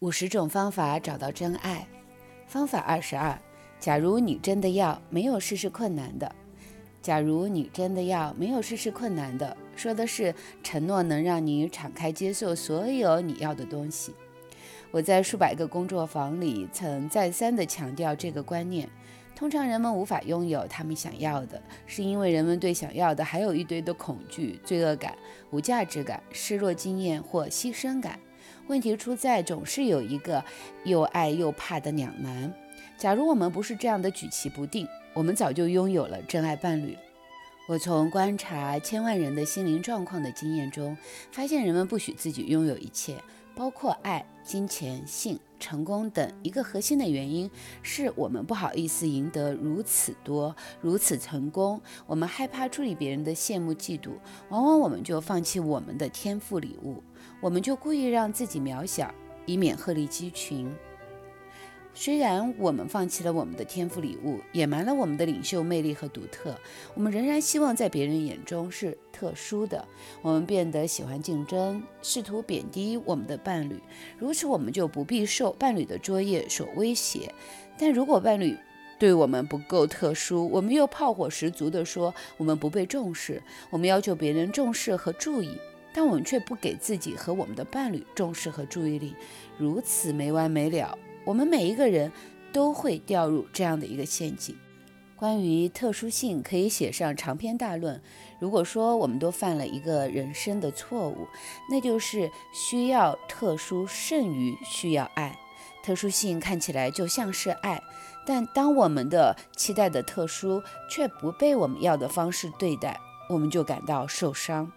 五十种方法找到真爱。方法二十二：假如你真的要，没有事是困难的。假如你真的要，没有事是困难的，说的是承诺能让你敞开接受所有你要的东西。我在数百个工作坊里曾再三地强调这个观念。通常人们无法拥有他们想要的，是因为人们对想要的还有一堆的恐惧、罪恶感、无价值感、失落经验或牺牲感。问题出在总是有一个又爱又怕的两难。假如我们不是这样的举棋不定，我们早就拥有了真爱伴侣。我从观察千万人的心灵状况的经验中，发现人们不许自己拥有一切，包括爱、金钱、性。成功等一个核心的原因是我们不好意思赢得如此多、如此成功，我们害怕处理别人的羡慕嫉妒，往往我们就放弃我们的天赋礼物，我们就故意让自己渺小，以免鹤立鸡群。虽然我们放弃了我们的天赋礼物，野蛮了我们的领袖魅力和独特，我们仍然希望在别人眼中是特殊的。我们变得喜欢竞争，试图贬低我们的伴侣，如此我们就不必受伴侣的作业所威胁。但如果伴侣对我们不够特殊，我们又炮火十足地说我们不被重视，我们要求别人重视和注意，但我们却不给自己和我们的伴侣重视和注意力，如此没完没了。我们每一个人都会掉入这样的一个陷阱。关于特殊性，可以写上长篇大论。如果说我们都犯了一个人生的错误，那就是需要特殊胜于需要爱。特殊性看起来就像是爱，但当我们的期待的特殊却不被我们要的方式对待，我们就感到受伤。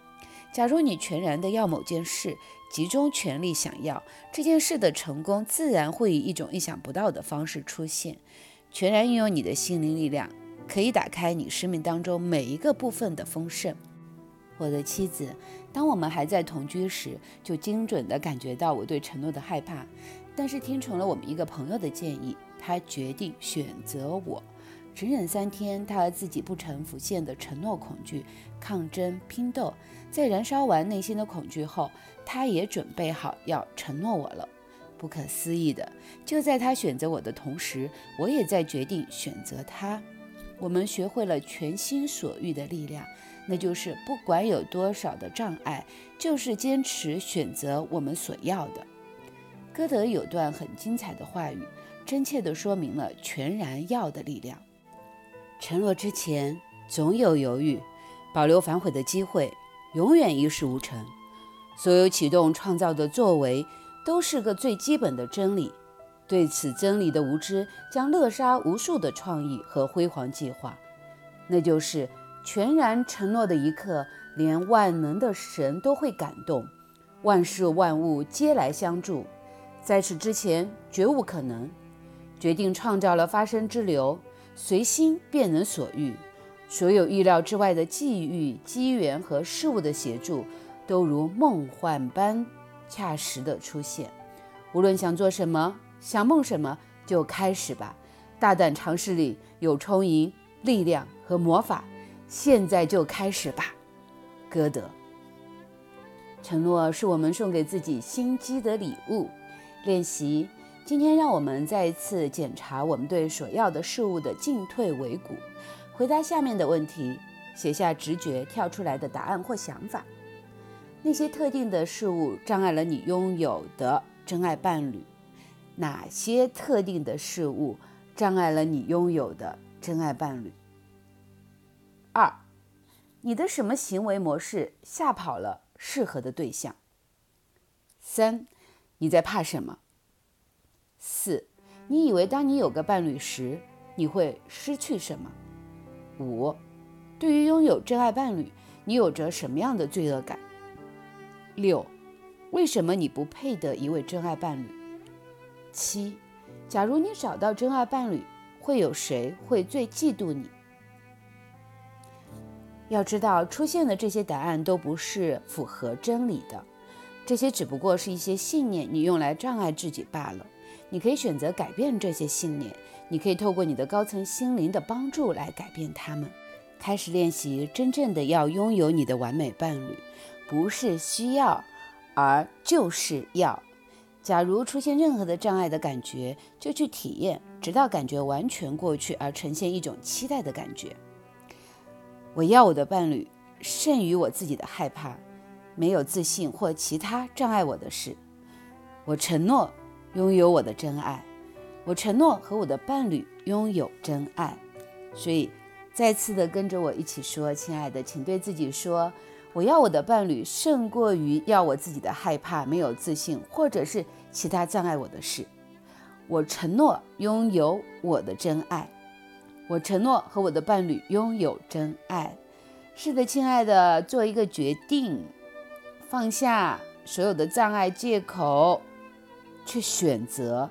假如你全然的要某件事，集中全力想要这件事的成功，自然会以一种意想不到的方式出现。全然拥有你的心灵力量，可以打开你生命当中每一个部分的丰盛。我的妻子，当我们还在同居时，就精准地感觉到我对承诺的害怕，但是听从了我们一个朋友的建议，她决定选择我。只忍三天，他和自己不曾浮现的承诺恐惧抗争拼斗，在燃烧完内心的恐惧后，他也准备好要承诺我了。不可思议的，就在他选择我的同时，我也在决定选择他。我们学会了全心所欲的力量，那就是不管有多少的障碍，就是坚持选择我们所要的。歌德有段很精彩的话语，真切地说明了全然要的力量。承诺之前总有犹豫，保留反悔的机会，永远一事无成。所有启动创造的作为，都是个最基本的真理。对此真理的无知，将扼杀无数的创意和辉煌计划。那就是全然承诺的一刻，连万能的神都会感动，万事万物皆来相助。在此之前，绝无可能。决定创造了发生之流。随心便能所欲，所有意料之外的际遇、机缘和事物的协助，都如梦幻般恰时的出现。无论想做什么，想梦什么，就开始吧！大胆尝试里有充盈、力量和魔法。现在就开始吧，歌德。承诺是我们送给自己心机的礼物。练习。今天，让我们再一次检查我们对所要的事物的进退维谷。回答下面的问题，写下直觉跳出来的答案或想法。那些特定的事物障碍了你拥有的真爱伴侣？哪些特定的事物障碍了你拥有的真爱伴侣？二，你的什么行为模式吓跑了适合的对象？三，你在怕什么？四，你以为当你有个伴侣时，你会失去什么？五，对于拥有真爱伴侣，你有着什么样的罪恶感？六，为什么你不配得一位真爱伴侣？七，假如你找到真爱伴侣，会有谁会最嫉妒你？要知道，出现的这些答案都不是符合真理的，这些只不过是一些信念，你用来障碍自己罢了。你可以选择改变这些信念，你可以透过你的高层心灵的帮助来改变他们。开始练习真正的要拥有你的完美伴侣，不是需要，而就是要。假如出现任何的障碍的感觉，就去体验，直到感觉完全过去，而呈现一种期待的感觉。我要我的伴侣胜于我自己的害怕，没有自信或其他障碍我的事。我承诺拥有我的真爱，我承诺和我的伴侣拥有真爱。所以，再次的跟着我一起说，亲爱的，请对自己说。我要我的伴侣胜过于要我自己的害怕、没有自信，或者是其他障碍我的事。我承诺拥有我的真爱。我承诺和我的伴侣拥有真爱。是的，亲爱的，做一个决定，放下所有的障碍、借口，去选择，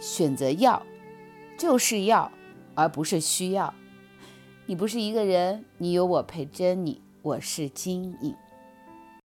选择要，就是要，而不是需要。你不是一个人，你有我陪着你。我是金影。